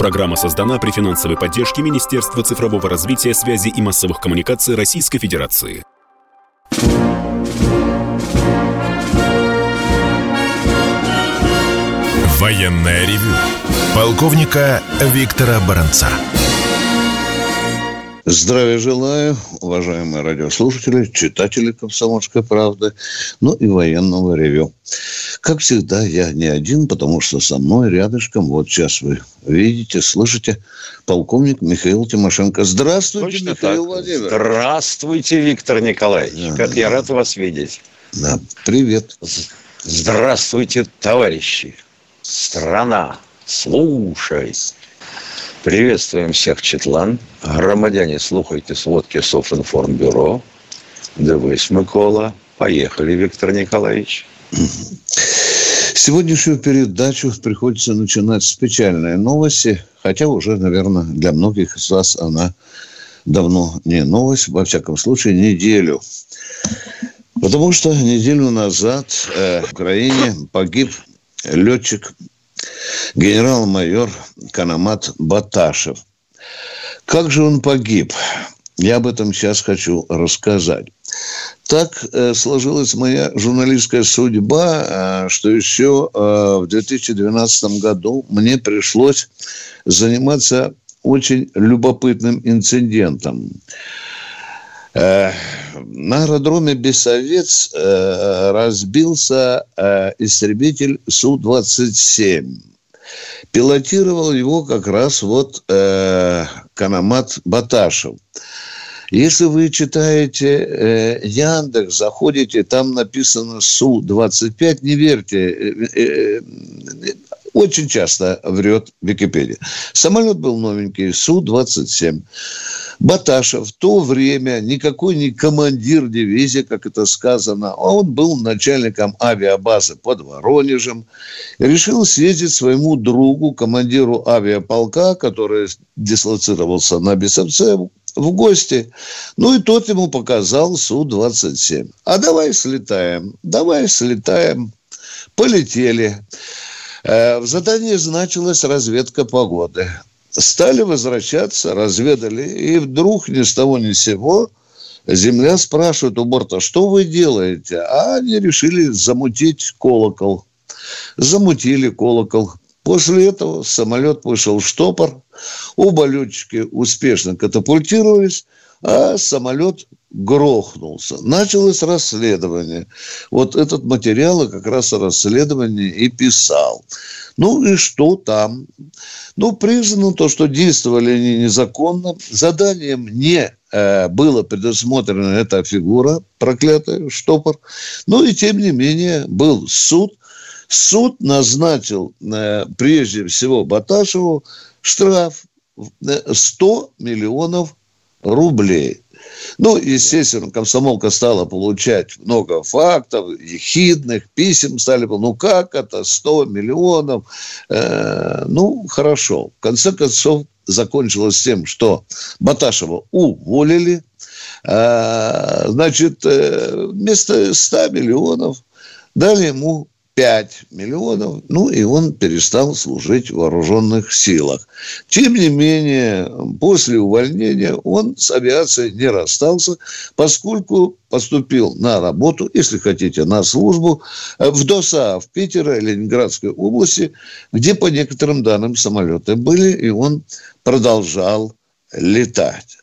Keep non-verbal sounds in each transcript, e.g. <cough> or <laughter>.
Программа создана при финансовой поддержке Министерства цифрового развития, связи и массовых коммуникаций Российской Федерации. Военная ревю. Полковника Виктора Баранца. Здравия желаю, уважаемые радиослушатели, читатели «Комсомольской правды», ну и военного ревю. Как всегда, я не один, потому что со мной рядышком, вот сейчас вы видите, слышите, полковник Михаил Тимошенко. Здравствуйте, Точно Михаил так. Владимирович. Здравствуйте, Виктор Николаевич. Да, как да. я рад вас видеть. Да, привет. Здравствуйте, товарищи. Страна, слушай. Приветствуем всех читлан. Громадяне, слухайте сводки Софинформбюро. Дивись, Микола. Поехали, Виктор Николаевич. Сегодняшнюю передачу приходится начинать с печальной новости, хотя уже, наверное, для многих из вас она давно не новость, во всяком случае, неделю. Потому что неделю назад э, в Украине погиб летчик, генерал-майор Канамат Баташев. Как же он погиб? Я об этом сейчас хочу рассказать. Так э, сложилась моя журналистская судьба, э, что еще э, в 2012 году мне пришлось заниматься очень любопытным инцидентом. На аэродроме Бессовец э, разбился истребитель Су-27. Пилотировал его как раз вот э, Канамат Баташев. Если вы читаете э, Яндекс, заходите, там написано Су-25, не верьте, э, э, э, очень часто врет Википедия. Самолет был новенький, Су-27. Баташев в то время никакой не командир дивизии, как это сказано, а он был начальником авиабазы под Воронежем. Решил съездить своему другу, командиру авиаполка, который дислоцировался на Бесовце, в гости. Ну, и тот ему показал Су-27. А давай слетаем, давай слетаем. Полетели. Э, В задании значилась разведка погоды. Стали возвращаться, разведали, и вдруг ни с того ни с сего земля спрашивает у борта, что вы делаете? А они решили замутить колокол. Замутили колокол. После этого самолет вышел в штопор, оба летчики успешно катапультировались, а самолет грохнулся. Началось расследование. Вот этот материал как раз о расследовании и писал. Ну и что там? Ну, признано то, что действовали они незаконно. Заданием не э, было предусмотрена эта фигура, проклятая, штопор. Ну и тем не менее был суд. Суд назначил э, прежде всего Баташеву штраф э, 100 миллионов рублей. Ну, естественно, комсомолка стала получать много фактов, ехидных, писем стали, ну как это, 100 миллионов, Э, ну, хорошо. В конце концов, закончилось тем, что Баташева уволили, Э, значит, э, вместо 100 миллионов дали ему 5 миллионов, ну и он перестал служить в вооруженных силах. Тем не менее, после увольнения он с авиацией не расстался, поскольку поступил на работу, если хотите, на службу в ДОСА в Питере, Ленинградской области, где, по некоторым данным, самолеты были, и он продолжал летать.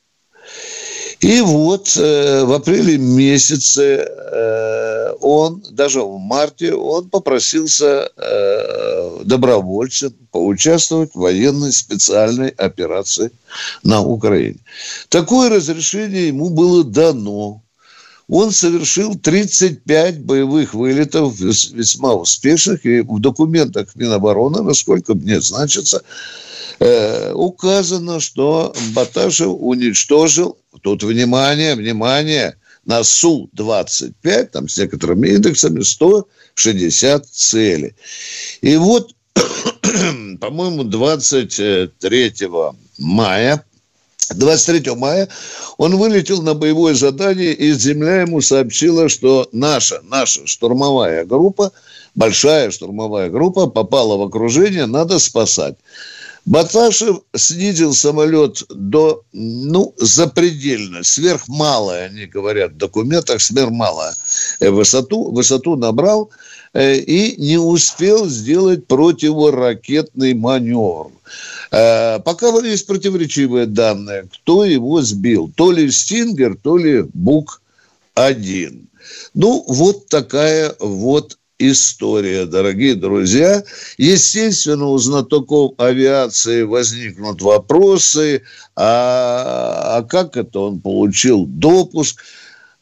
И вот э, в апреле месяце э, он, даже в марте, он попросился э, добровольцем поучаствовать в военной специальной операции на Украине. Такое разрешение ему было дано. Он совершил 35 боевых вылетов, вес- весьма успешных, и в документах Минобороны, насколько мне значится, э, указано, что Баташев уничтожил, тут внимание, внимание, на Су-25, там с некоторыми индексами, 160 целей. И вот, <coughs> по-моему, 23 мая 23 мая он вылетел на боевое задание, и земля ему сообщила, что наша, наша штурмовая группа, большая штурмовая группа попала в окружение, надо спасать. Баташев снизил самолет до, ну, запредельно, сверхмалое, они говорят в документах, сверхмалое э, высоту, высоту набрал э, и не успел сделать противоракетный маневр. Э, пока есть противоречивые данные, кто его сбил. То ли Стингер, то ли Бук-1. Ну, вот такая вот история, дорогие друзья. Естественно, у знатоков авиации возникнут вопросы, а, а как это он получил допуск?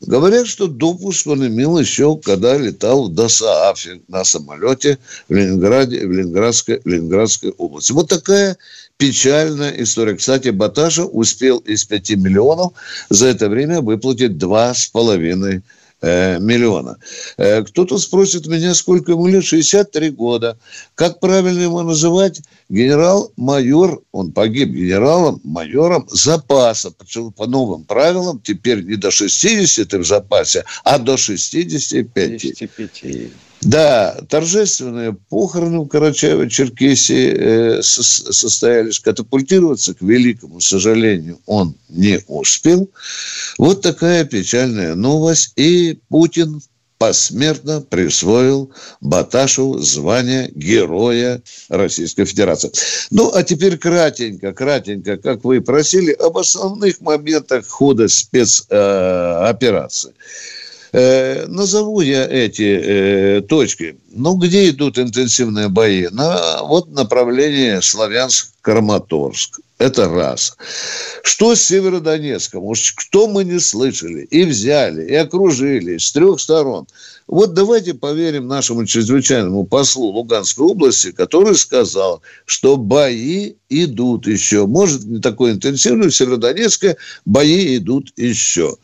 Говорят, что допуск он имел еще, когда летал в Досаафе на самолете в Ленинграде, в Ленинградской, Ленинградской области. Вот такая печальная история. Кстати, Баташа успел из 5 миллионов за это время выплатить 2,5 Э, миллиона. Э, кто-то спросит меня, сколько ему лет? 63 года. Как правильно его называть? Генерал-майор, он погиб генералом-майором запаса. Почему по новым правилам теперь не до 60 в запасе, а до 65. 65. Да, торжественные похороны в Карачаево-Черкесии э, состоялись. Катапультироваться, к великому сожалению, он не успел. Вот такая печальная новость. И Путин посмертно присвоил Баташеву звание Героя Российской Федерации. Ну, а теперь кратенько, кратенько, как вы просили, об основных моментах хода спецоперации. Э, Э, назову я эти э, точки. Ну, где идут интенсивные бои? На вот направление Славянск-Краматорск. Это раз. Что с Северодонецком? Уж кто мы не слышали? И взяли, и окружили с трех сторон. Вот давайте поверим нашему чрезвычайному послу Луганской области, который сказал, что бои идут еще. Может, не такой интенсивный, в Северодонецке бои идут еще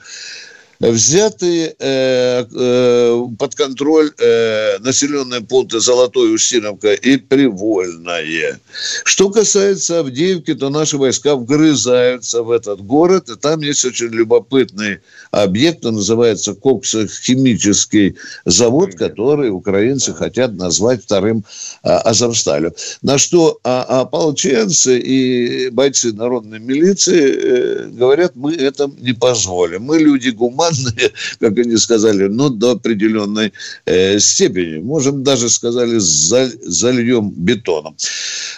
взяты э, э, под контроль э, населенные пункты Золотой Устиновка и Привольное. Что касается Авдеевки, то наши войска вгрызаются в этот город, и там есть очень любопытный объект, он называется Коксохимический завод, который украинцы хотят назвать вторым а, Азовсталем. На что а, ополченцы и бойцы народной милиции э, говорят, мы это не позволим. Мы люди гуманные, гуманные, <laughs> как они сказали, но до определенной э, степени. Можем даже, сказали, заль, зальем бетоном.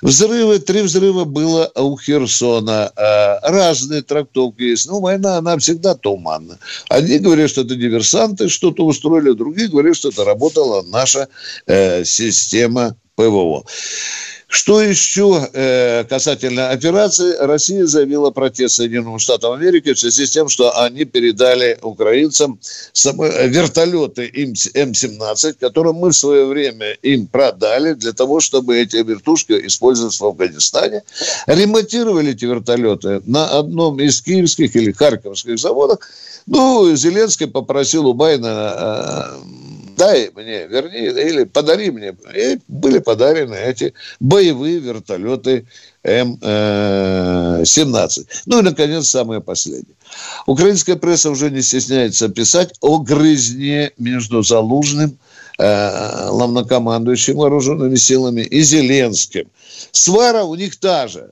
Взрывы, три взрыва было у Херсона. Э, разные трактовки есть. Ну, война, она всегда туманна. Одни говорят, что это диверсанты что-то устроили, другие говорят, что это работала наша э, система ПВО. Что еще э, касательно операции? Россия заявила протест Соединенным Штатам Америки в связи с тем, что они передали украинцам вертолеты М-17, которые мы в свое время им продали для того, чтобы эти вертушки использовались в Афганистане. Ремонтировали эти вертолеты на одном из киевских или харьковских заводах. Ну, Зеленский попросил у Байдена э, дай мне, верни, или подари мне. И были подарены эти боевые вертолеты М-17. Ну и, наконец, самое последнее. Украинская пресса уже не стесняется писать о грызне между Залужным, э, главнокомандующим вооруженными силами, и Зеленским. Свара у них та же.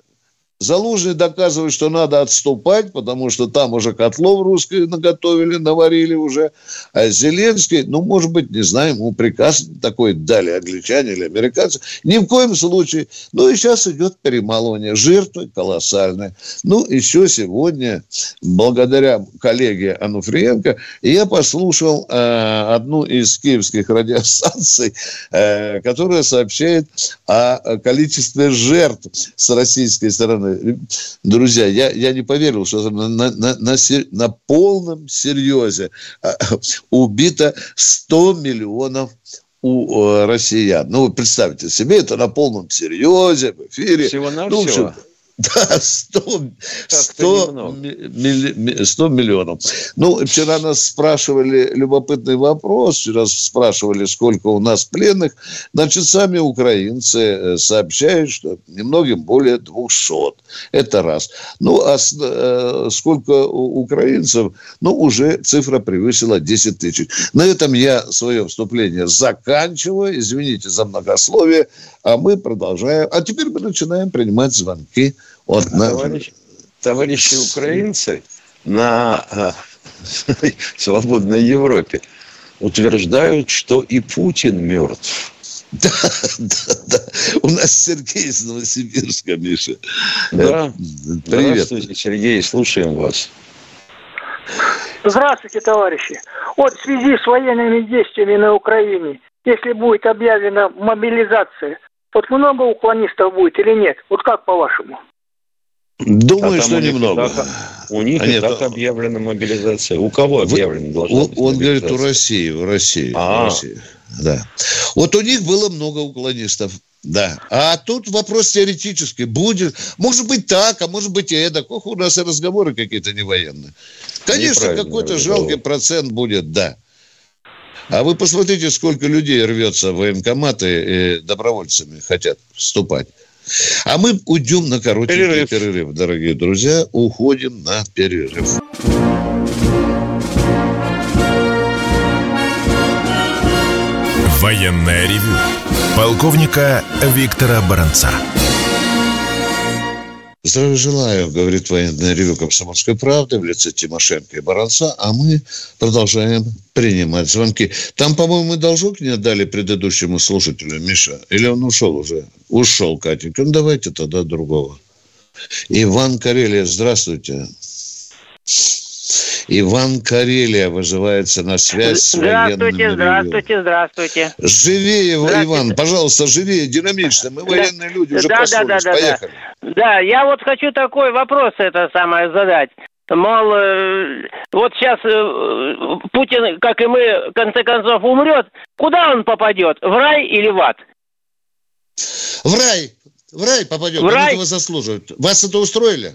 Залужный доказывает, что надо отступать, потому что там уже котлов русские наготовили, наварили уже. А Зеленский, ну, может быть, не знаю, ему приказ такой дали англичане или американцы. Ни в коем случае. Ну, и сейчас идет перемалывание. Жертвы колоссальные. Ну, еще сегодня, благодаря коллеге Ануфриенко, я послушал э, одну из киевских радиостанций, э, которая сообщает о количестве жертв с российской стороны друзья, я, я не поверил, что на, на, на, на, полном серьезе а, убито 100 миллионов у э, россиян. Ну, вы представьте себе, это на полном серьезе, в эфире. Всего-навсего? Ну, <laughs> Да, 100, 100, 100 миллионов. Ну, вчера нас спрашивали любопытный вопрос, вчера спрашивали, сколько у нас пленных. Значит, сами украинцы э, сообщают, что немногим более 200. Это раз. Ну, а э, сколько украинцев? Ну, уже цифра превысила 10 тысяч. На этом я свое вступление заканчиваю. Извините за многословие. А мы продолжаем. А теперь мы начинаем принимать звонки вот, а на... товарищ, товарищи украинцы на а, <laughs> свободной Европе утверждают, что и Путин мертв. <laughs> Да, да, да. У нас Сергей из Новосибирска, Миша. Да. Э, привет. Здравствуйте, Сергей, слушаем вас. Здравствуйте, товарищи. Вот в связи с военными действиями на Украине, если будет объявлена мобилизация, вот много уклонистов будет или нет? Вот как по-вашему? Думаю, а что немного. Так, у них а нет, так объявлена мобилизация. У кого объявлена должна он, Он говорит, у России, в России. А. В России. Да. Вот у них было много уклонистов. Да. А тут вопрос теоретический. Будет, может быть так, а может быть и это. Ох, у нас и разговоры какие-то не военные. Конечно, какой-то жалкий процент будет, да. А вы посмотрите, сколько людей рвется в военкоматы и добровольцами хотят вступать. А мы уйдем на коротенький перерыв. перерыв, дорогие друзья. Уходим на перерыв. Военная ревю. Полковника Виктора Баранца. Здравия желаю, говорит военное ревю Комсомольской правды в лице Тимошенко и Баранца, а мы продолжаем принимать звонки. Там, по-моему, должок не отдали предыдущему слушателю, Миша, или он ушел уже? Ушел, Катенька. Ну, давайте тогда другого. Иван Карелия, здравствуйте. Иван Карелия вызывается на связь с Здравствуйте, здравствуйте, здравствуйте. Живее, здравствуйте. Иван, пожалуйста, живее, динамично. Мы военные люди, уже да, да, да, да, Поехали. Да. да, я вот хочу такой вопрос это самое задать. Мол, э, вот сейчас э, Путин, как и мы, в конце концов умрет. Куда он попадет? В рай или в ад? В рай. В рай попадет. В рай. этого заслуживают. Вас это устроили?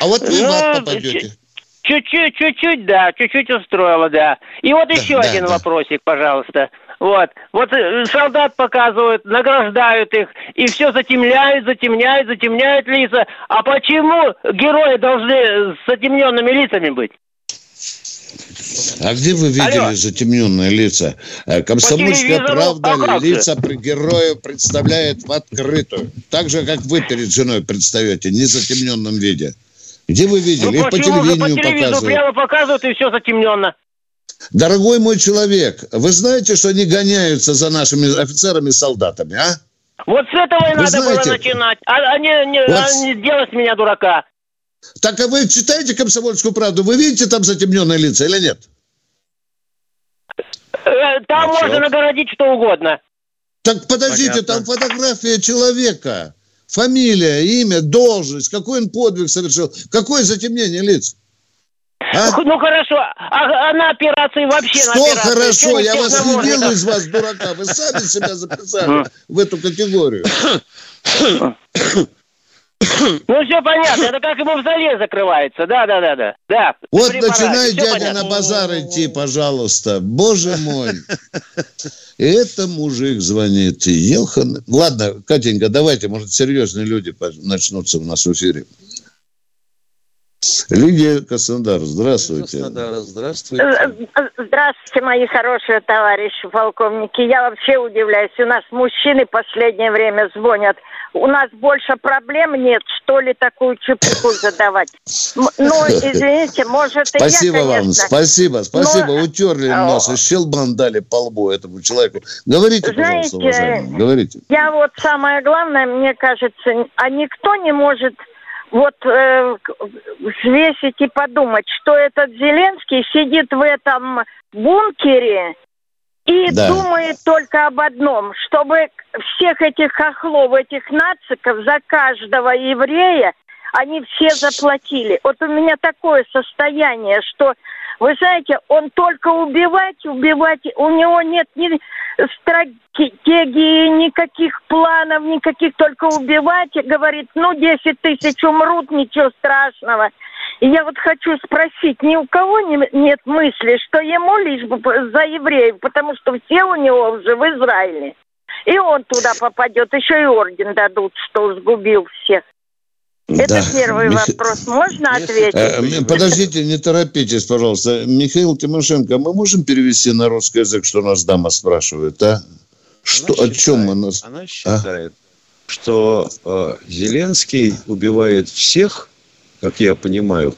А вот вы ну, в ад попадете. Чуть-чуть, чуть-чуть, да, чуть-чуть устроило, да. И вот еще да, один да. вопросик, пожалуйста. Вот. Вот э, солдат показывают, награждают их, и все затемняют, затемняют, затемняют лица. А почему герои должны с затемненными лицами быть? А где вы видели Алло. затемненные лица? Э, комсомольская правда а лица при героев представляет в открытую. Так же, как вы перед женой предстаете, не в затемненном виде. Где вы видели? Ну, Их по телевидению по телевизору прямо показывают, и все затемненно. Дорогой мой человек, вы знаете, что они гоняются за нашими офицерами и солдатами, а? Вот с этого и вы надо знаете? было начинать, а, а, не, не, вот... а не сделать меня дурака. Так а вы читаете «Комсомольскую правду»? Вы видите там затемненные лица или нет? Э, там а можно что? нагородить что угодно. Так подождите, Понятно. там фотография человека. Фамилия, имя, должность, какой он подвиг совершил, какое затемнение лиц. А? Ну хорошо, а, а на операции вообще Что на операции? хорошо? Я вас не делаю из вас дурака. Вы сами себя записали в эту категорию. <coughs> Ну, все понятно. Это как и мавзолей закрывается. Да, да, да, да. да. Вот начинай, дядя, понятно. на базар идти, пожалуйста. Боже мой. <laughs> Это мужик звонит. Елхан. Ладно, Катенька, давайте, может, серьезные люди начнутся у нас в эфире. Лидия Краснодар, здравствуйте. Краснодар, здравствуйте. Здравствуйте, мои хорошие товарищи полковники. Я вообще удивляюсь. У нас мужчины в последнее время звонят – у нас больше проблем нет, что ли, такую чепуху задавать. Ну, извините, может, и Спасибо я, конечно. вам, спасибо, спасибо. Но... Утерли нос и щелбан дали по лбу этому человеку. Говорите, Знаете, пожалуйста, уважаемый, говорите. Я вот самое главное, мне кажется, а никто не может вот э, взвесить и подумать, что этот Зеленский сидит в этом бункере и да. думает только об одном, чтобы всех этих хохлов, этих нациков за каждого еврея они все заплатили. Вот у меня такое состояние, что Вы знаете, он только убивать, убивать, у него нет ни стратегии, никаких планов, никаких, только убивать. И говорит, ну, 10 тысяч умрут, ничего страшного. И я вот хочу спросить, ни у кого не, нет мысли, что ему лишь бы за евреев, потому что все у него уже в Израиле. И он туда попадет, еще и орден дадут, что сгубил всех. Это да. первый Мих... вопрос. Можно ответить? Э, подождите, не торопитесь, пожалуйста. Михаил Тимошенко, мы можем перевести на русский язык, что нас дама спрашивает, а? Что, она о чем она? Она а? считает, а? что э, Зеленский убивает всех, как я понимаю,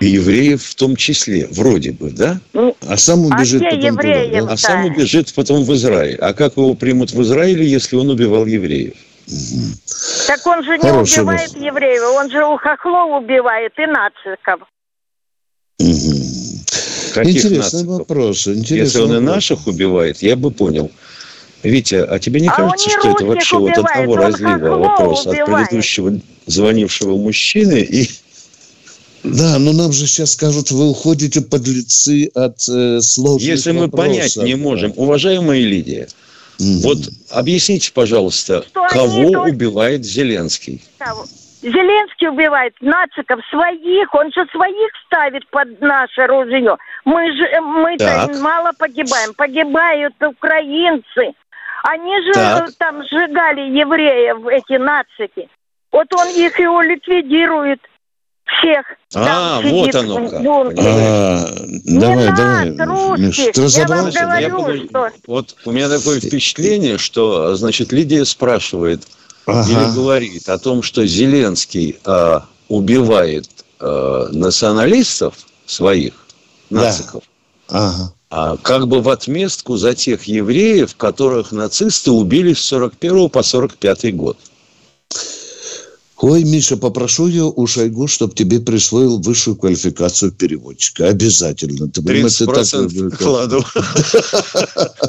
и евреев в том числе, вроде бы, да? Ну, а сам убежит а потом туда, да? А сам убежит потом в Израиль. А как его примут в Израиле, если он убивал евреев? Так он же не Хороший убивает вопрос. евреев, он же у хохлов убивает и нациков. Угу. Интересный нациков? вопрос. Интересный Если он вопрос. и наших убивает, я бы понял. Витя, а тебе не а кажется, что это вообще убивает, вот одного разлива вопрос убивает. от предыдущего звонившего мужчины и да, но нам же сейчас скажут, вы уходите подлецы от э, сложных Если мы вопросов. понять не можем, уважаемая Лидия, mm вот объясните, пожалуйста, Что кого они... убивает Зеленский? Зеленский убивает нациков своих, он же своих ставит под наше ружье. Мы же э, мы-то мало погибаем, погибают украинцы. Они же так. там сжигали евреев, эти нацики. Вот он их и ликвидирует всех. А, вот оно как. А, давай, давай. Русских. Ты разобрался? Я вам говорю, что... Вот у меня такое впечатление, что, значит, Лидия спрашивает ага. или говорит о том, что Зеленский э, убивает э, националистов своих, нациков. Да. Ага. А как бы в отместку за тех евреев, которых нацисты убили с 41 по 45 год. Ой, Миша, попрошу я у Шойгу, чтобы тебе присвоил высшую квалификацию переводчика. Обязательно. Ты 30% так... кладу.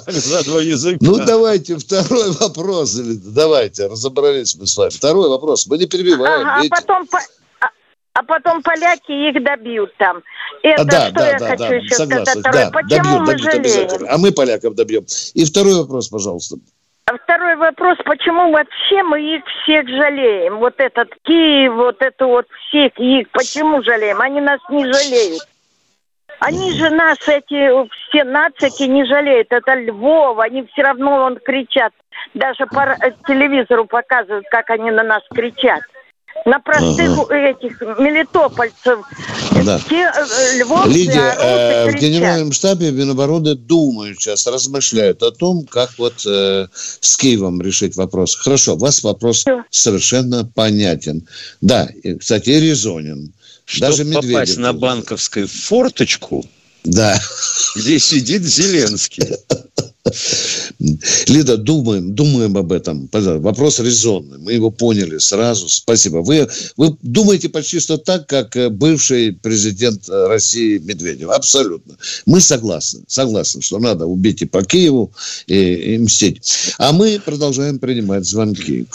За <laughs> два языка. Ну, давайте второй вопрос. Давайте, разобрались мы с вами. Второй вопрос. Мы не перебиваем. Ага, а потом а, а потом поляки их добьют там. Это да, что да, я да, хочу да, еще согласен. сказать. Да, Почему добьют, мы добьют жалеем? А мы поляков добьем. И второй вопрос, пожалуйста. А второй вопрос, почему вообще мы их всех жалеем? Вот этот Киев, вот это вот всех их, почему жалеем? Они нас не жалеют. Они же нас, эти все нацики, не жалеют. Это Львов, они все равно он кричат. Даже по телевизору показывают, как они на нас кричат на простых ага. этих мелитопольцев. Да. Те, э, львовцы, Лидия, э, в генеральном штабе Минобороны думают сейчас, размышляют о том, как вот э, с Киевом решить вопрос. Хорошо, у вас вопрос Все. совершенно понятен. Да, и, кстати, и резонен. Чтобы Даже попасть на банковскую форточку, да. где сидит Зеленский. Лида, думаем, думаем об этом. Вопрос резонный. Мы его поняли сразу. Спасибо. Вы, вы думаете почти что так, как э, бывший президент э, России Медведев. Абсолютно. Мы согласны. Согласны, что надо убить и по Киеву, и, и мстить. А мы продолжаем принимать звонки.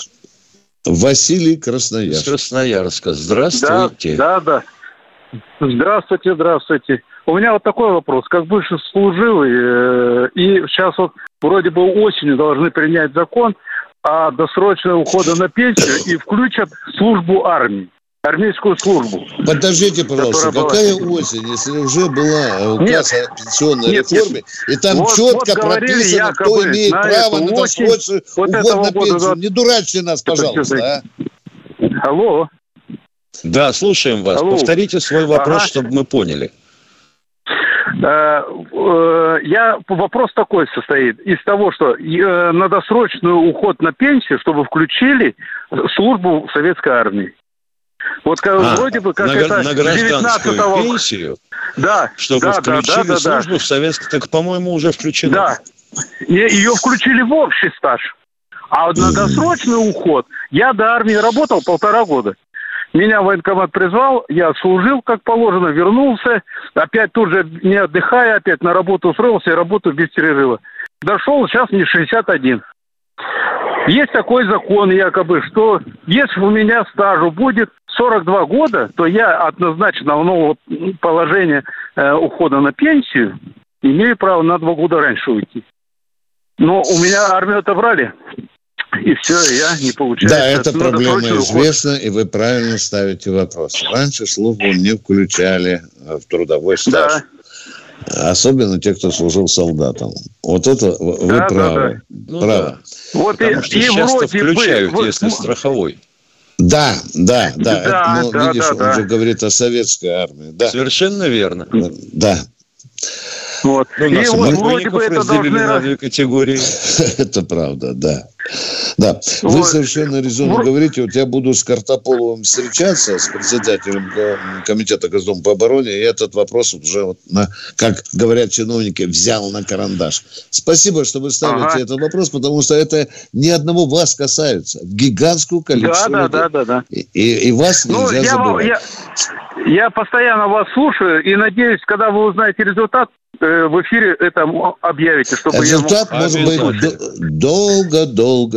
Василий Красноярск. Красноярска. Здравствуйте. Да, да, да. Здравствуйте, здравствуйте. У меня вот такой вопрос. Как бывший служивый, э, и сейчас вот вроде бы осенью должны принять закон о досрочном уходе на пенсию и включат службу армии армейскую службу. Подождите, пожалуйста, какая была... осень, если уже была указ нет, о пенсионной нет, реформе, нет. и там вот, четко вот прописано, якобы, кто имеет право на досрочный вот уход на пенсию. Года... Не дурачьте нас, пожалуйста. А? Алло. Да, слушаем вас. Алло. Повторите свой вопрос, ага. чтобы мы поняли. Э, э, я вопрос такой состоит из того, что э, на досрочный уход на пенсию, чтобы включили службу в советской армии. Вот а, вроде бы как на, это на гражданскую 19 пенсию, да, чтобы да, включили да, да, службу да. в советской, так, по-моему, уже включено. Да, ее включили в общий стаж. А вот на досрочный уход я до армии работал полтора года. Меня военкомат призвал, я служил как положено, вернулся, опять тут же не отдыхая, опять на работу устроился и работу без перерыва. Дошел, сейчас мне 61. есть такой закон якобы, что если у меня стажу будет 42 года, то я однозначно в нового положения э, ухода на пенсию имею право на два года раньше уйти. Но у меня армию отобрали. И все, я не получаю. Да, эта проблема известна, и вы правильно ставите вопрос. Раньше службу не включали в трудовой стаж. Да. Особенно те, кто служил солдатом. Вот это вы да, правы. Да, да. правы. Да. Вот Потому и, что и часто включают, бы, если вот, страховой. Да, да, да. да, это, ну, да видишь, да, он да. же говорит о советской армии. Да. Совершенно верно. Да. Вот. Ну, и вот вроде бы это должны... на две категории. <laughs> это правда, да. Да, вы вот. совершенно резонно вот. говорите. Вот я буду с Картополовым встречаться, с председателем комитета Госдумы по обороне, и этот вопрос уже, вот на, как говорят чиновники, взял на карандаш. Спасибо, что вы ставите ага. этот вопрос, потому что это ни одного вас касается. Гигантскую количество да, да, да, да, да. И, и, и вас ну, нельзя я, забывать. Я, я постоянно вас слушаю и надеюсь, когда вы узнаете результат, Э, в эфире это объявите, чтобы Результат я мог... может быть долго-долго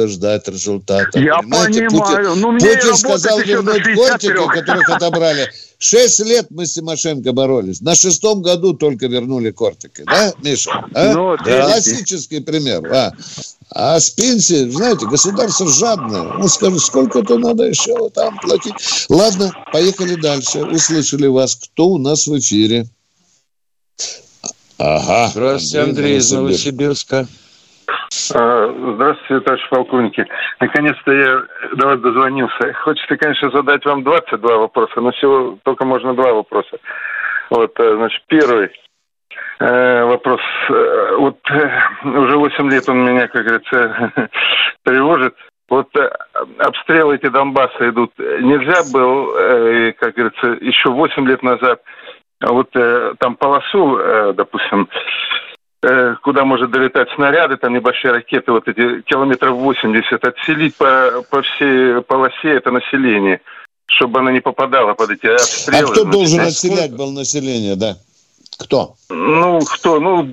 ждать результата. Я Понимаете? понимаю. Путин, ну, Путин сказал вернуть кортики, которых отобрали. Шесть лет мы с Тимошенко боролись. На шестом году только вернули кортики. Да, Миша? А? Ну, да. Классический пример. А. А с пенсии, знаете, государство жадное. Ну, скажи, сколько-то надо еще там платить. Ладно, поехали дальше. Услышали вас. Кто у нас в эфире? Ага. Здравствуйте, Андрей, из Новосибирска. А, здравствуйте, товарищ полковники. Наконец-то я до вас дозвонился. Хочется, конечно, задать вам 22 вопроса, но всего только можно два вопроса. Вот, э, значит, первый э, вопрос. Э, вот уже 8 лет он меня, как говорится, <laughs> тревожит. Вот обстрелы эти Донбасса идут. Нельзя было, как говорится, еще 8 лет назад – а вот там полосу, допустим, куда может долетать снаряды, там небольшие ракеты, вот эти километров 80, отселить по, по всей полосе это население, чтобы оно не попадало под эти обстрелы. А кто должен отселять был население, да? Кто? Ну, кто? Ну,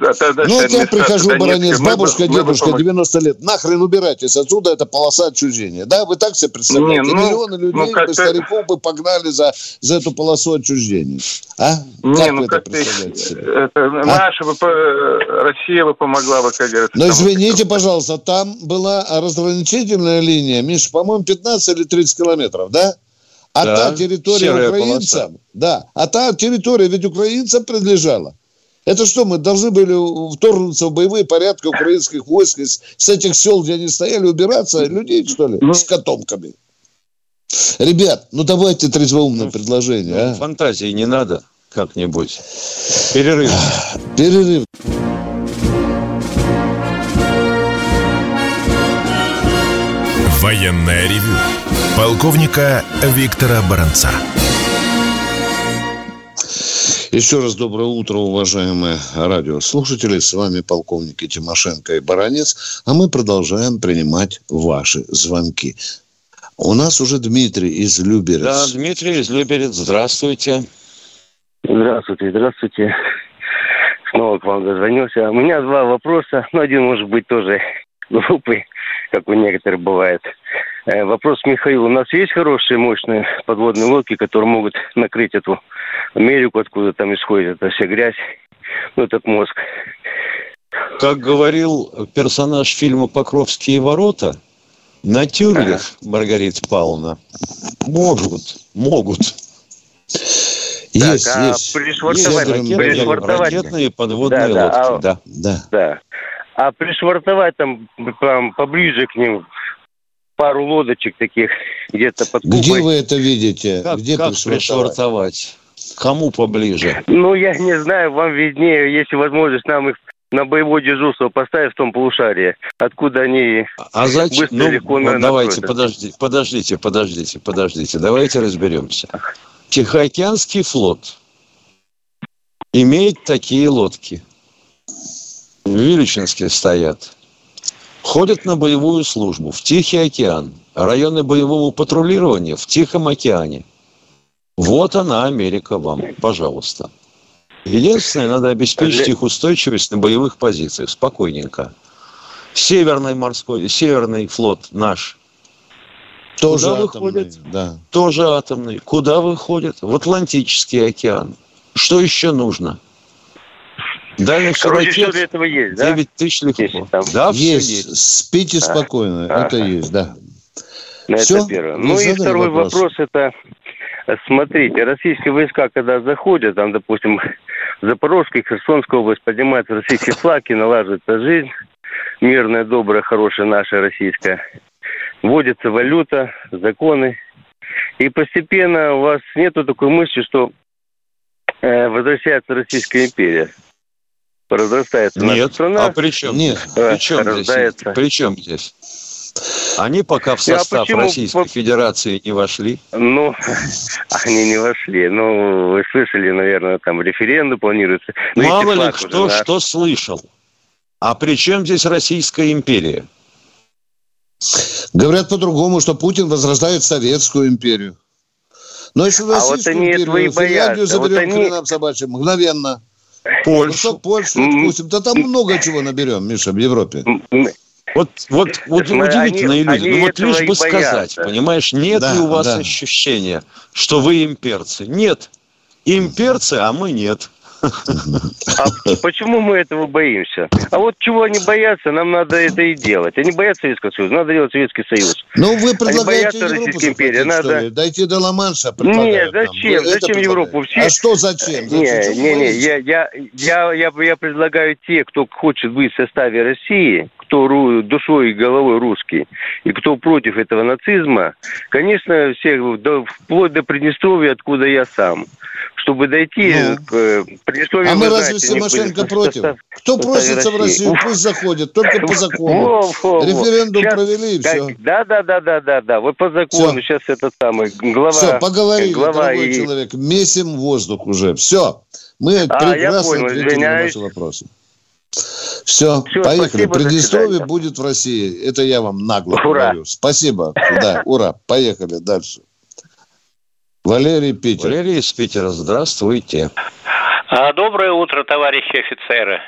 да, ну, вот я прихожу, баронец, бабушка, мы, дедушка, мы 90 лет. Нахрен убирайтесь отсюда, это полоса отчуждения. Да, вы так себе представляете? Не, ну, Миллионы людей, ну, бы, стариков бы погнали за, за эту полосу отчуждения. А? Не, как ну, вы как это представляете себе? Это, а? Наша бы, Россия бы помогла бы, как говорится. Но извините, пожалуйста, там была разграничительная линия, Миша, по-моему, 15 или 30 километров, да? А да, та территория украинцам, полоса. да, а та территория ведь украинцам принадлежала. Это что, мы должны были вторгнуться в боевые порядки украинских войск из, с этих сел, где они стояли, убираться? Людей, что ли? Ну, с котомками. Ребят, ну давайте трезвоумное ну, предложение. Ну, а? Фантазии не надо как-нибудь. Перерыв. Перерыв. Военная ревю. Полковника Виктора Баранца. Еще раз доброе утро, уважаемые радиослушатели. С вами полковники Тимошенко и Баранец. А мы продолжаем принимать ваши звонки. У нас уже Дмитрий из Люберец. Да, Дмитрий из Люберец. Здравствуйте. Здравствуйте, здравствуйте. Снова к вам дозвонился. У меня два вопроса. Ну, один может быть тоже глупый, как у некоторых бывает. Э, вопрос Михаил. У нас есть хорошие, мощные подводные лодки, которые могут накрыть эту Америку, откуда там исходит эта вся грязь, ну, этот мозг. Как говорил персонаж фильма «Покровские ворота», на тюрьмах, Маргарита Павловна, могут, могут. Есть, так, а есть. Пришвартовать, есть пришвартовать. ракетные подводные да, лодки, а, да. да. да. А пришвартовать там поближе к ним пару лодочек таких где-то под Кубой. Где вы это видите? Как, Где как пришвартовать? Кому поближе? Ну, я не знаю, вам виднее, если возможность нам их на боевое дежурство поставить в том полушарии, откуда они а зачем? быстро ну, легко ну, давайте, подождите, подождите, подождите, подождите, давайте разберемся. Тихоокеанский флот имеет такие лодки. В Вилючинске стоят. Ходят на боевую службу в Тихий океан. Районы боевого патрулирования в Тихом океане – вот она, Америка вам, пожалуйста. Единственное, надо обеспечить их устойчивость на боевых позициях, спокойненько. Северный морской, Северный флот наш. Тоже Куда атомный, выходит? да. Тоже атомный. Куда выходит? В Атлантический океан. Что еще нужно? Дальность Короче, все для этого есть, да? 9 тысяч легко. Там- Да, все есть. есть. Спите А. спокойно. Ага. Это есть, да. Ну, это первое. Вы Ну и второй вопрос? вопрос. это, э, смотрите, российские войска, когда заходят, там, допустим, в Запорожской, Херсонской область, поднимается российский флаг и налаживается жизнь, мирная, добрая, хорошая наша российская. Вводится валюта, законы. И постепенно у вас нету такой мысли, что э, возвращается Российская империя. Разрастается наша Нет. страна. А при чем? Нет. При чем здесь? При чем здесь? Они пока в Ну, а состав почему Российской Федерации не вошли. Ну, <laughs> они не вошли. Ну, вы слышали, наверное, там референдум планируется. Ну, если Мало ли уже кто наш. что слышал. А при чем здесь Российская империя? Говорят по-другому, что Путин возрождает Советскую империю. Но если А вот они империю, Финляндию. Вот заберем они- хренам собачьим, мгновенно. Ну Польшу. Польшу М. отпустим? Да там много чего наберем, Миша, в Европе. Вот, вот, вот Мы- удивительные они- люди. они ну вот лишь бы сказать, боятся. понимаешь, нет Да, ли у вас да. ощущения, что вы имперцы? Нет. Имперцы, а мы нет. А почему мы этого боимся? А вот чего они боятся, нам надо это и делать. Они боятся Советского Союза, надо делать Советский Союз. Ну, вы предлагаете боятся Европу Российской империи, надо-? Дойти до Ла-Манша, Нет, предлагают нам. зачем? Зачем? Европу? Все- А что зачем? Зачем? Не, Чего не, не, я, я, я, я, я предлагаю те, кто хочет быть в составе России, кто душой и головой русский, и кто против этого нацизма, конечно, всех, до- вплоть до Приднестровья, откуда я сам, чтобы дойти Ну. к э, Приднестровью. А мы знаете, разве будет в против? состав- Кто просится в. Россию, Уф. пусть заходит, только по закону. Во, во, во. Референдум Щас- провели, и как- все. Да, да, да, да, да, да. Вот по закону сейчас этот самый глава. Все, поговорили, глава дорогой и- человек. Месим воздух уже. Все. Мы А, прекрасно понял, ответили извиняюсь. на ваши вопросы. Все, Всё, поехали. Приднестровье будет в России. Это я вам нагло Ура. говорю. Спасибо. Да, ура. Поехали дальше. Валерий Питер. Валерий из Питера, здравствуйте. А, Доброе утро, товарищи офицеры.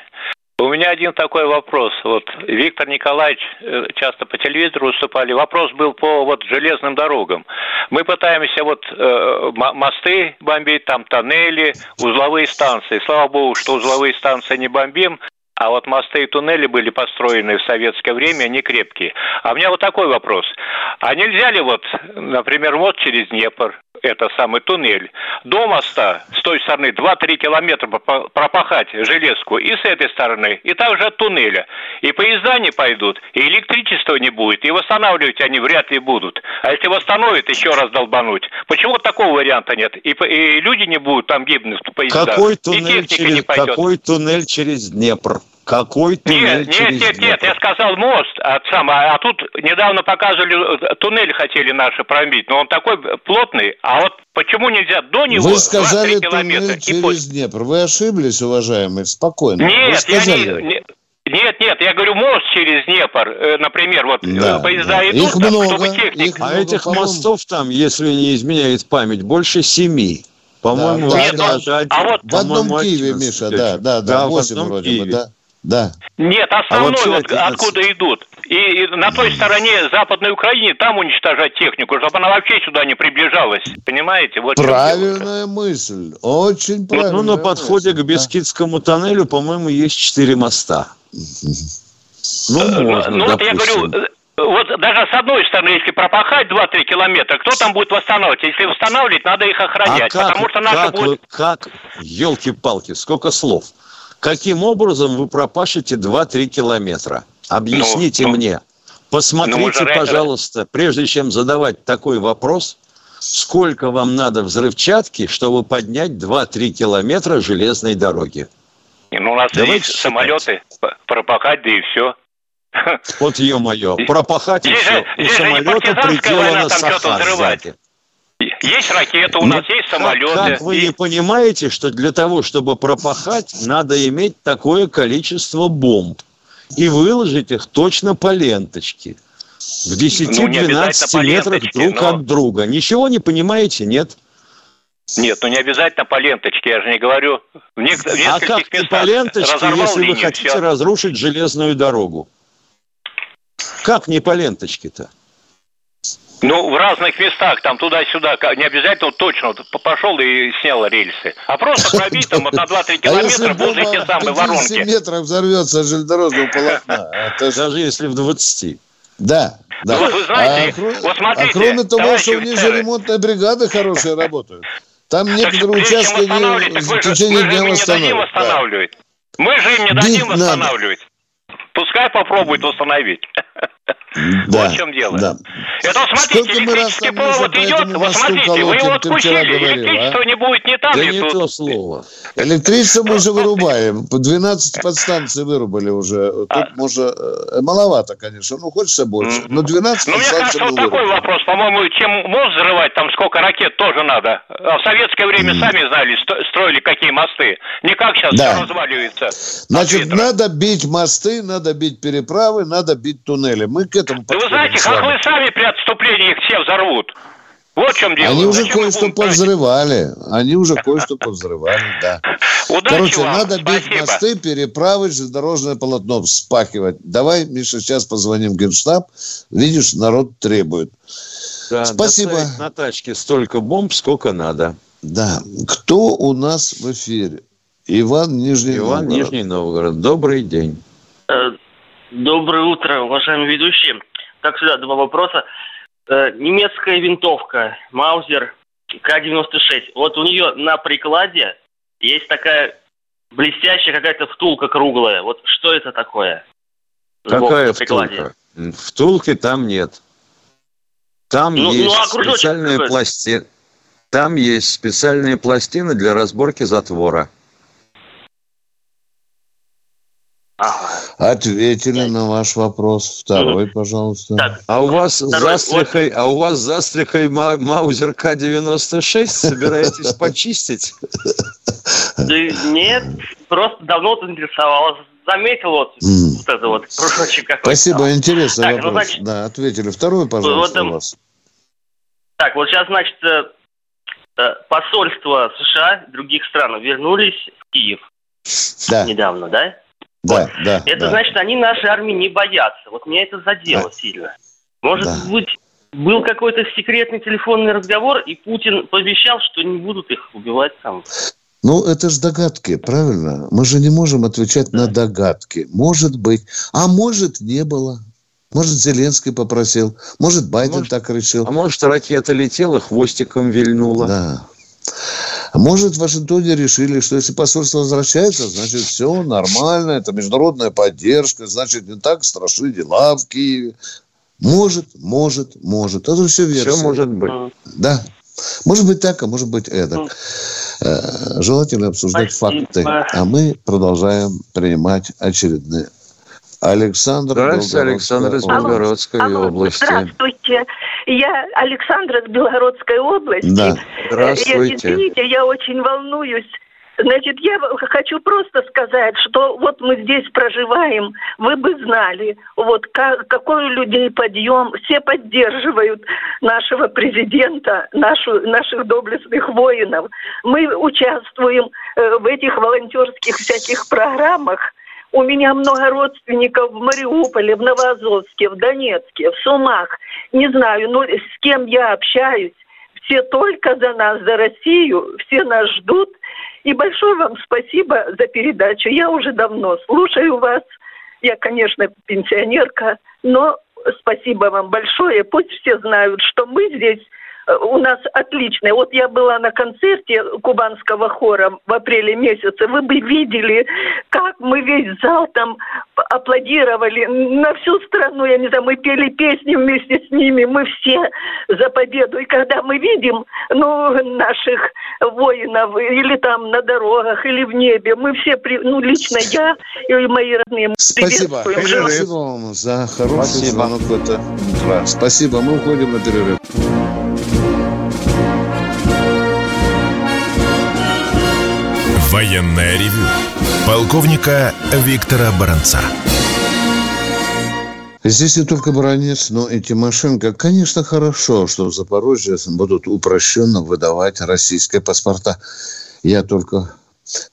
У меня один такой вопрос. Вот Виктор Николаевич э, часто по телевизору выступали. Вопрос был по вот железным дорогам. Мы пытаемся вот э, мосты бомбить, там тоннели, узловые станции. Слава богу, что узловые станции не бомбим, а вот мосты и туннели были построены в советское время, они крепкие. А у меня вот такой вопрос. А нельзя ли вот, например, вот через Днепр, это самый туннель, до моста с той стороны 2-3 километра пропа- пропахать железку и с этой стороны, и также от туннеля. И поезда не пойдут, и электричества не будет, и восстанавливать они вряд ли будут. А если восстановят, еще раз долбануть. Почему такого варианта нет? И, и люди не будут там гибнуть в поездах. Какой туннель, через, какой туннель через Днепр? Какой туннель Нет, нет, через нет, нет, Днепр? я сказал мост, а, сам, а, а тут недавно показывали, э, туннель хотели наши пробить, но он такой плотный, а вот почему нельзя до него Вы 2-3 сказали километра? туннель через пусть- Днепр. Вы ошиблись, уважаемый, спокойно. Нет, я сказали. не, не- Нет, нет, я говорю мост через Днепр, э, например, вот э, Да, поезда да. идут, Их там, много, чтобы техника... их А много, этих по-моему. мостов там, если не изменяет память, больше семи. По-моему, Да, Нет, да, даже один, а вот- В одном Киеве, 11 Миша, да, да, да, в 8 одном вроде бы, Киеве. да. Да. Нет, основной вообще вот 11. откуда идут. И, и на той стороне Западной Украине там уничтожать технику, чтобы она вообще сюда не приближалась. Понимаете? Вот. Правильная мысль. Очень правильная Ну, на подходе мысль, к Бескидскому тоннелю, по-моему, есть четыре моста. Ну, можно, Ну вот я говорю, э, вот даже с одной стороны, если пропахать 2-3 километра, кто там будет восстанавливать? Если восстанавливать, надо их А охранять, как, потому что наши как, будут... вы, как, елки-палки, сколько слов. Каким образом вы пропашете 2-3 километра? Объясните Ну, ну, мне. Посмотрите, ну, пожалуйста, прежде чем задавать такой вопрос, сколько вам надо взрывчатки, чтобы поднять 2-3 километра железной дороги? Ну, у нас Давайте есть считать. самолеты, пропахать, да и все. Вот ё-моё, <laughs> пропахать и все. У самолета партизанская война, приделана там что-то саха взрывать. сзади. Есть ракеты, у Ну, нас есть самолеты. Как вы и- не понимаете, что для того, чтобы пропахать, надо иметь такое количество бомб и выложить их точно по ленточке в Ну, не 10-12 обязательно по метрах друг но- от друга. Ничего не понимаете, нет? Нет, ну не обязательно по ленточке, я же не говорю. В, нек- в А как не местах по ленточке, если вы линию, хотите всё. разрушить железную дорогу? Как не по ленточке-то? Ну, в разных местах, там туда-сюда, не обязательно точно вот, пошел и снял рельсы. А просто пробить там на 2-3 <laughs> А километра возле те самые воронки. метров взорвется железнодорожного полотна. Это же- Даже если в 20. Да, да. Ну, вот вы знаете, а, вот смотрите, а кроме того, что у них же офицеры. ремонтные бригады хорошие <laughs> работают. Там некоторые участки в течение мы же дня им не дадим восстанавливают. Мы же им не дадим восстанавливать. Пускай попробует восстановить. <laughs> Да, Вот в чем дело. да. Это вот смотрите, Сколько электрический уже провод идет, вот смотрите, вы его отпустили, говорил, электричества а? не будет ни там, Да не тут. то слово. Электричество мы же вырубаем. По 12 подстанций вырубали уже. Тут А. можно... э, Маловато, конечно. Ну, хочется больше. Но 12 Ну, мне кажется, вот такой вырубили. вопрос. По-моему, чем мост взрывать, там сколько ракет тоже надо. А в советское время сами знали, строили какие мосты. Не как сейчас Да. все разваливается. Значит, надо бить мосты, надо бить переправы, надо бить туннели. Мы к этому Да вы подходим знаете, как вы сами при отступлении их все взорвут. Вот в чем дело. Они уже кое-что повзрывали. Они уже кое-что повзрывали, да. <laughs> Удачи Короче, вам. надо бить Спасибо. мосты, переправы, железнодорожное полотно вспахивать. Давай, Миша, сейчас позвоним в Генштаб. Видишь, народ требует. Да, Спасибо. на тачке столько бомб, сколько надо. Да. Кто у нас в эфире? Иван Нижний Иван Новгород. Нижний Новгород. Добрый день. Доброе утро, уважаемые ведущие. Как всегда, два вопроса. Э, Немецкая винтовка Маузер К-96. Вот у нее на прикладе есть такая блестящая какая-то втулка круглая. Вот что это такое? Какая втулка? Втулки там нет. Там Ну, есть ну, а специальные какой? пластины. Там есть специальные пластины для разборки затвора. Ответили на ваш вопрос. Второй, пожалуйста. А у вас Второй, застрихой, а у вас застрихой Ма- Маузер К-96 собираетесь почистить? Да нет, просто давно вот интересовалась. Заметил вот, вот это вот кружочек какой Спасибо, интересный Так, ну, вопрос. значит- Да, ответили. Второй, пожалуйста, Вот, у вас. Так, вот сейчас, значит, э, э, посольства США других стран вернулись в Киев Да, недавно, да? Да, да. Это да. значит, они нашей армии не боятся. Вот меня это задело сильно. Может Да. быть, был какой-то секретный телефонный разговор, и Путин пообещал, что не будут их убивать там. Ну, это же догадки, правильно? Мы же не можем отвечать на догадки. Может быть. А может, не было. Может, Зеленский попросил. Может, Байден Может- так решил. А может, ракета летела, хвостиком вильнула? Да. А Может, в Вашингтоне решили, что если посольство возвращается, значит, все нормально, это международная поддержка, значит, не так страшны дела в Киеве. Может, может, может. Это все версия. Все может быть. Да. Может быть так, а может быть эдак. Э, Желательно обсуждать Спасибо. факты. А мы продолжаем принимать очередные. Александр Здравствуйте, Александр из Белгородской области. Здравствуйте. Я Александра из Белгородской области. Да. Здравствуйте. Я, извините, я очень волнуюсь. Значит, я хочу просто сказать, что вот мы здесь проживаем, вы бы знали, вот как, какой у людей подъем, все поддерживают нашего президента, нашу, наших доблестных воинов. Мы участвуем э, в этих волонтерских всяких программах, у меня много родственников в Мариуполе, в Новоазовске, в Донецке, в Сумах. Не знаю, но с кем я общаюсь. Все только за нас, за Россию, все нас ждут. И большое вам спасибо за передачу. Я уже давно слушаю вас. Я, конечно, пенсионерка, но спасибо вам большое. Пусть все знают, что мы здесь у нас отличное. Вот я была на концерте кубанского хора в апреле месяце. Вы бы видели, как мы весь зал там аплодировали на всю страну. Я не знаю, мы пели песни вместе с ними. Мы все за победу. И когда мы видим, ну, наших воинов или там на дорогах, или в небе, мы все, при- ну, лично я и мои родные, мы Спасибо. Спасибо вам за хороший Спасибо. звонок это. Спасибо. Мы уходим на перерыв. Военное ревю полковника Виктора Баранца. Здесь не только Баранец, но и Тимошенко. Конечно, хорошо, что в Запорожье будут упрощенно выдавать российские паспорта. Я только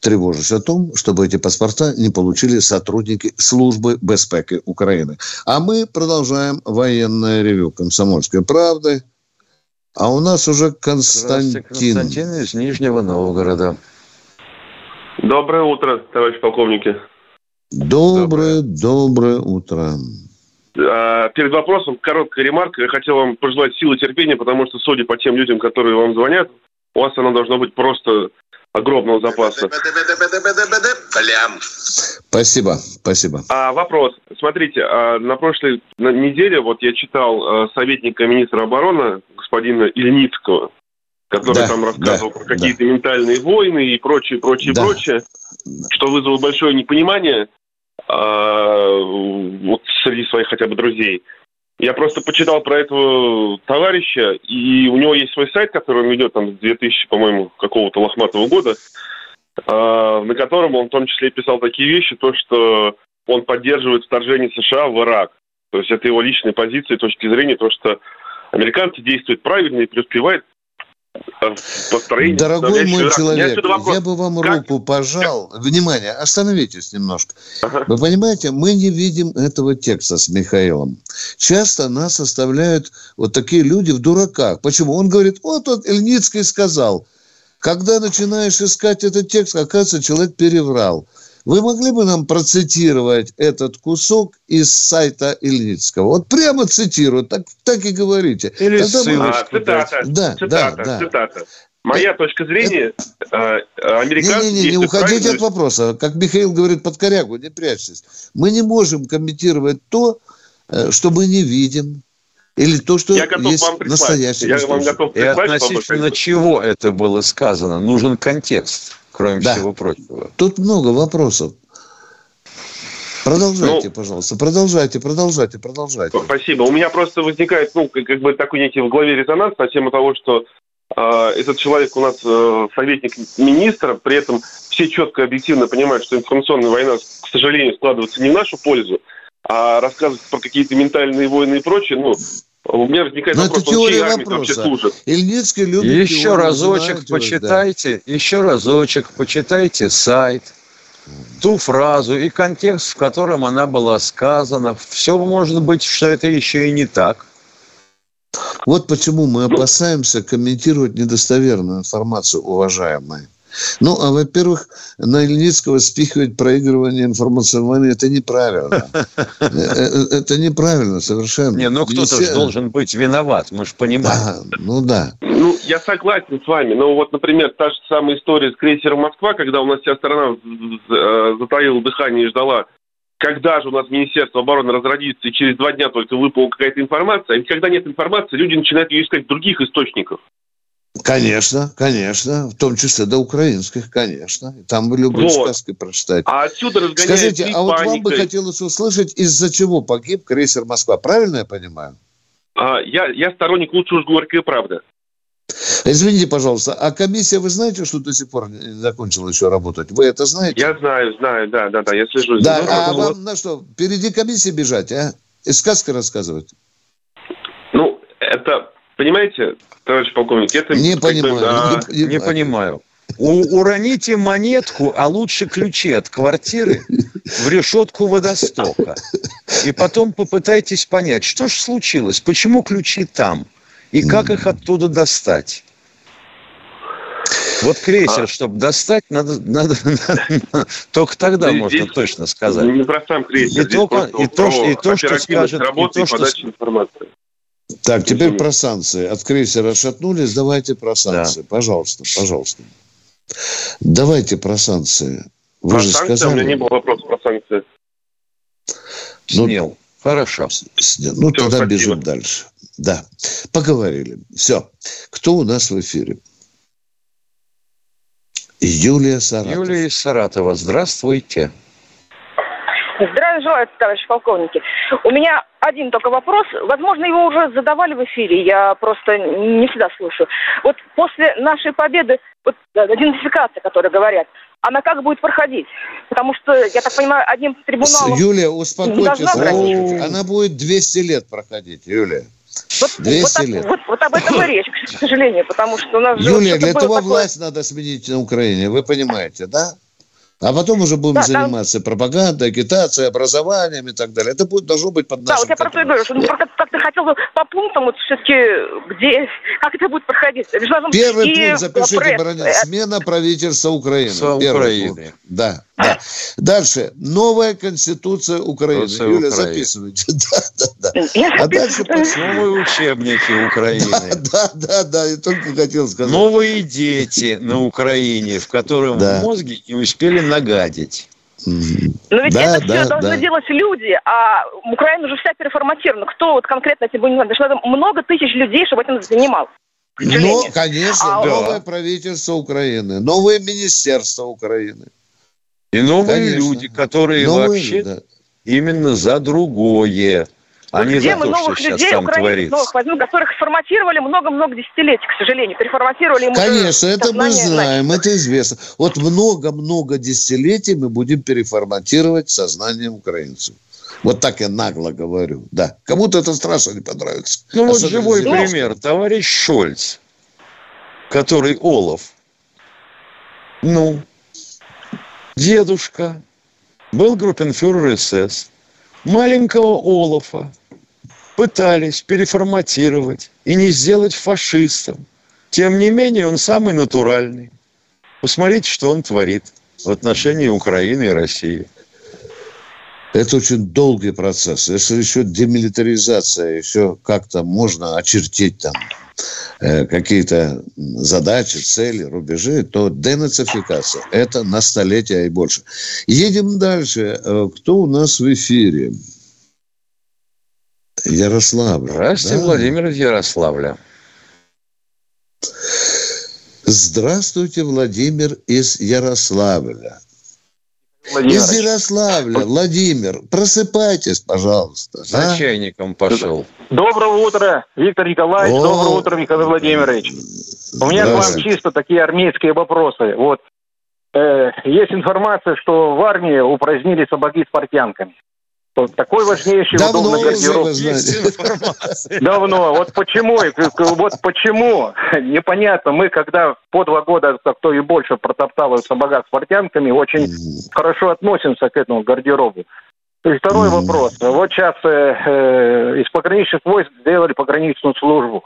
тревожусь о том, чтобы эти паспорта не получили сотрудники службы безпеки Украины. А мы продолжаем военное ревю «Комсомольской правды». А у нас уже Константин. Константин из Нижнего Новгорода. Доброе утро, товарищ полковники. Доброе, доброе утро. А, перед вопросом короткая ремарка. Я хотел вам пожелать силы терпения, потому что, судя по тем людям, которые вам звонят, у вас оно должно быть просто огромного запаса. Спасибо, спасибо. А вопрос. Смотрите, а на прошлой неделе вот я читал советника министра обороны господина Ильницкого, который да, там рассказывал да, про какие-то да. ментальные войны и прочее, прочее, да. прочее, что вызвало большое непонимание а, вот среди своих хотя бы друзей. Я просто почитал про этого товарища, и у него есть свой сайт, который он ведет там с 2000, по-моему, какого-то лохматого года, а, на котором он в том числе писал такие вещи, то, что он поддерживает вторжение США в Ирак. То есть это его личная позиция, точки зрения, то, что американцы действуют правильно и преуспевают построение. Дорогой мой человек, я бы вам как? руку пожал. Как? Внимание, остановитесь немножко. Ага. Вы понимаете, мы не видим этого текста с Михаилом. Часто нас оставляют вот такие люди в дураках. Почему? Он говорит, вот он Ильницкий сказал. Когда начинаешь искать этот текст, оказывается, человек переврал. Вы могли бы нам процитировать этот кусок из сайта Ильницкого? Вот прямо цитирую, так, так и говорите. Или Тогда ссылочку. Мы... А, цитата, да, цитата, да, да. цитата. Моя точка зрения, это... американцы... Не, не, не, не уходите правильно... от вопроса. Как Михаил говорит, под корягу, не прячьтесь. Мы не можем комментировать то, э, что мы не видим, или то, что я готов есть вам настоящий Я вам готов И относительно чего это было сказано? Нужен контекст кроме да. всего прочего. Тут много вопросов. Продолжайте, ну, пожалуйста, продолжайте, продолжайте, продолжайте. Спасибо. У меня просто возникает, ну, как бы такой некий в голове резонанс на тему того, что э, этот человек у нас э, советник министра, при этом все четко и объективно понимают, что информационная война, к сожалению, складывается не в нашу пользу, а рассказывать про какие-то ментальные войны и прочее, ну, у меня возникает Но вопрос, это теория он вопроса. служит? Ильницкий любит Еще разочек почитайте, да. еще разочек почитайте сайт, ту фразу и контекст, в котором она была сказана. Все может быть, что это еще и не так. Вот почему мы опасаемся комментировать недостоверную информацию, уважаемые. Ну, а во-первых, на Ильницкого спихивать проигрывание информационной войны – это неправильно. Э, э, это неправильно совершенно. Не, ну кто-то же должен быть виноват, мы же понимаем. Ну да. Ну, я согласен с вами. Но вот, например, та же самая история с крейсером «Москва», когда у нас вся страна э, затаила дыхание и ждала когда же у нас Министерство обороны разродится, и через два дня только выпала какая-то информация, и когда нет информации, люди начинают ее искать в других источниках. Конечно, конечно, в том числе до украинских, конечно. Там вы любые вот. сказки прочитать. А отсюда Скажите, а вот вам бы хотелось услышать, из-за чего погиб крейсер Москва. Правильно я понимаю? А, я, я сторонник лучше уж горькая правда. Извините, пожалуйста, а комиссия, вы знаете, что до сих пор не закончила еще работать? Вы это знаете? Я знаю, знаю, да, да, да, я слежу. Да, ну, а ну, вам вот. на что, впереди комиссии бежать, а? И сказки рассказывать? Ну, это Понимаете, товарищ полковник, это... Не понимаю, да, не, не понимаю. У, уроните монетку, а лучше ключи от квартиры в решетку водостока. И потом попытайтесь понять, что же случилось, почему ключи там, и как их оттуда достать. Вот крейсер, а... чтобы достать, надо, надо, надо только тогда здесь можно точно сказать. Не про сам крейсер, и, только, и, то, и то, что скажет, и то, что, так, теперь про санкции. От крейсера отшатнулись, давайте про санкции. Да. Пожалуйста, пожалуйста. Давайте про санкции. Вы про же санкции сказали... у меня не было вопроса про санкции. Ну, Снял. Хорошо. Снял. Ну, Все, тогда спасибо. бежим дальше. Да, поговорили. Все. Кто у нас в эфире? Юлия Саратова. Юлия Саратова. Здравствуйте. Здравия желаю, товарищ полковники. У меня один только вопрос. Возможно, его уже задавали в эфире, я просто не всегда слушаю. Вот после нашей победы, вот идентификация, которая говорят, она как будет проходить? Потому что, я так понимаю, одним трибуналом... Юлия, успокойтесь. Она будет 200 лет проходить, Юлия. Вот, 200 вот, лет. Вот, вот об этом и речь, к сожалению, потому что у нас... Юлия, для этого такое... власть надо сменить на Украине, вы понимаете, да? А потом уже будем да, заниматься там... пропагандой, агитацией, образованием и так далее. Это будет, должно быть под нашим Да, вот я просто говорю, что ну, как, как ты хотел по пунктам, вот все-таки, где, как это будет проходить? Первый и пункт, запишите, Баранец, смена правительства Украины. Украины. Да. Да. Дальше. Новая Конституция Украины. Конституция Юля, Украины. записывайте. <laughs> Да, да, да. А дальше Новые учебники Украины. Да, да, да. Я только хотел сказать. Новые дети на Украине, в котором да. мозги не успели нагадить. Но ведь да, это да, все должны да. делать люди, а Украина уже вся переформатирована. Кто вот конкретно этим будет заниматься? Что много тысяч людей, чтобы этим занимался. Ну, конечно, а, новое правительство Украины, новое министерство Украины. И новые Конечно. люди, которые новые, вообще да. именно за другое. А не где за мы то, новых что людей, там творится. новых возьмем, которых сформатировали много-много десятилетий, к сожалению, переформатировали. Конечно, это мы знаем, значит. это известно. Вот много-много десятилетий мы будем переформатировать сознание украинцев. Вот так я нагло говорю, да. Кому-то это страшно не понравится. Ну вот живой пример. Товарищ Шольц, который Олов. Ну, Дедушка был группенфюрер СС. Маленького Олафа пытались переформатировать и не сделать фашистом. Тем не менее, он самый натуральный. Посмотрите, что он творит в отношении Украины и России. Это очень долгий процесс. Если еще демилитаризация, еще как-то можно очертить там какие-то задачи, цели, рубежи, то денацификация – это на столетия и больше. Едем дальше. Э, кто у нас в эфире? Ярославль. Здравствуйте, да? Владимир из Ярославля. Здравствуйте, Владимир из Ярославля. Из Ярославля, Владимир, просыпайтесь, пожалуйста. За а? чайником пошел. Доброе утро, Виктор Николаевич. О, Доброе утро, Михаил Владимирович. У меня к вам чисто такие армейские вопросы. Вот э, есть информация, что в армии упразднили сапоги с портянками. Вот такой важнейший Давно удобный гардероб. Давно. Вот почему? Вот почему? <laughs> Непонятно. Мы, когда по два года, кто и больше протоптал в сапогах с портянками, очень хорошо относимся к этому гардеробу. И второй вопрос. Вот сейчас э, э, из пограничных войск сделали пограничную службу.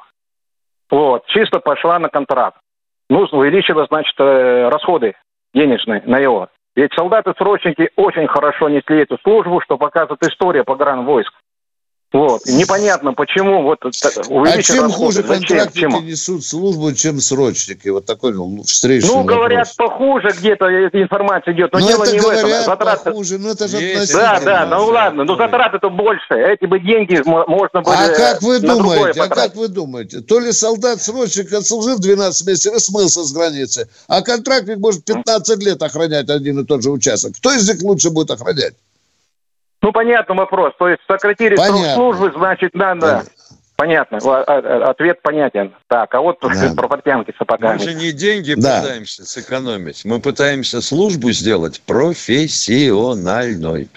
Вот. Чисто пошла на контракт. Нужно увеличивать, значит, э, расходы денежные на его. Ведь солдаты-срочники очень хорошо несли эту службу, что показывает история погранвойск. Вот. Непонятно, почему вот А чем расходы. хуже контрактники чем? несут службу, чем срочники? Вот такой ну, встречный Ну, говорят, вопрос. похуже где-то эта информация идет, но, но ну, дело не говорят, в этом. Затраты... похуже, ну это же Есть. Да, да, ну ладно, но затраты-то больше. Эти бы деньги можно было А как вы думаете, а как вы думаете? То ли солдат-срочник отслужил 12 месяцев и смылся с границы, а контрактник может 15 лет охранять один и тот же участок. Кто из них лучше будет охранять? Ну, понятный вопрос. То есть сократили срок службы, значит, надо... Понятно. А, ответ понятен. Так, а вот да. про портянки сапогами. Мы же не деньги да. пытаемся сэкономить. Мы пытаемся службу сделать профессиональной.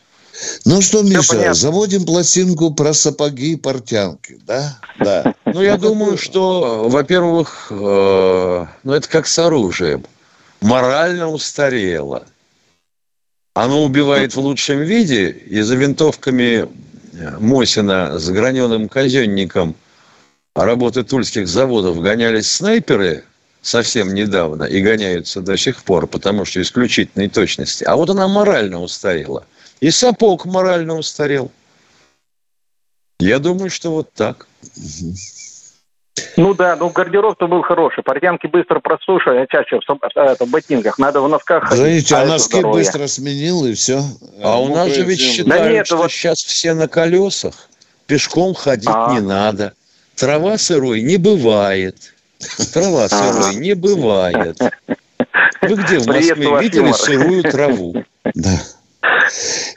Ну что, Миша, заводим пластинку про сапоги и портянки, да? Да. Ну, я думаю, что, во-первых, э, ну, это как с оружием. Морально устарело. Оно убивает в лучшем виде, и за винтовками э, Мосина с граненым казенником работы тульских заводов гонялись снайперы совсем недавно и гоняются до сих пор, потому что исключительной точности. А вот она морально устарела. И сапог морально устарел. Я думаю, что вот так. Ну да, ну гардероб-то был хороший. Портянки быстро просушили, а чаще в, это, в ботинках. Надо в носках ходить. Знаете, а, а носки здоровье. быстро сменил и все. А, у нас же ведь считают, да нет, что вот... сейчас все на колесах. Пешком ходить а. не надо. Трава сырой не бывает. Трава сырой не бывает. Вы где в Москве видели сырую траву? Да.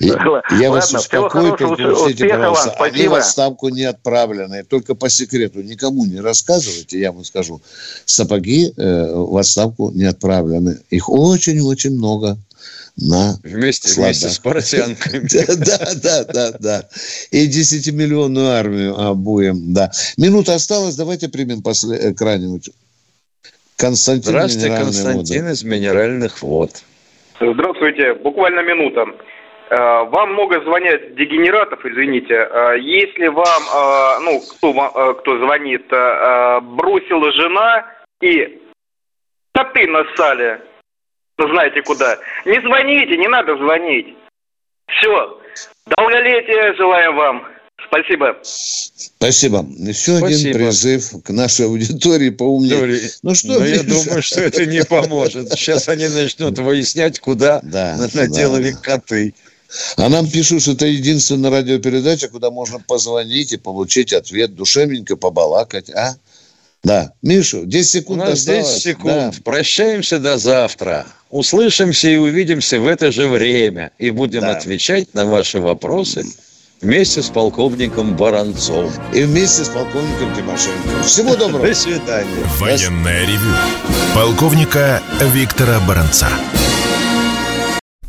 Я, вас успокою, пригласите, пожалуйста. Вам, Они в отставку не отправлены. Только по секрету никому не рассказывайте, я вам скажу. Сапоги э, в отставку не отправлены. Их очень-очень много. на Вместе, вместе с портянками. <laughs> Да, да, да, да. И десятимиллионную армию обуем, да. Минута осталась, давайте примем после крайнего. Константин Здравствуйте, Константин из Минеральных вод. Здравствуйте, буквально минута. Э, вам много звонят дегенератов, извините. Э, если вам, э, ну, кто, кто звонит, бросила жена и коты нассали, знаете куда, не звоните, не надо звонить. Все. Долголетия желаем вам. Спасибо. Спасибо. Еще Спасибо. один призыв к нашей аудитории поумнее. Ну что? Но я думаю, что это не поможет. Сейчас они начнут выяснять, куда да, наделали да. коты. А нам пишут, что это единственная радиопередача, куда можно позвонить и получить ответ, душевненько побалакать, а? Да. Мишу, 10 секунд У нас осталось. 10 секунд. Да. Прощаемся до завтра. Услышимся и увидимся в это же время. И будем да. отвечать на ваши вопросы вместе с полковником Баранцом. И вместе с полковником Тимошенко. Всего доброго. <laughs> До свидания. Военная ревю. Полковника Виктора Баранца.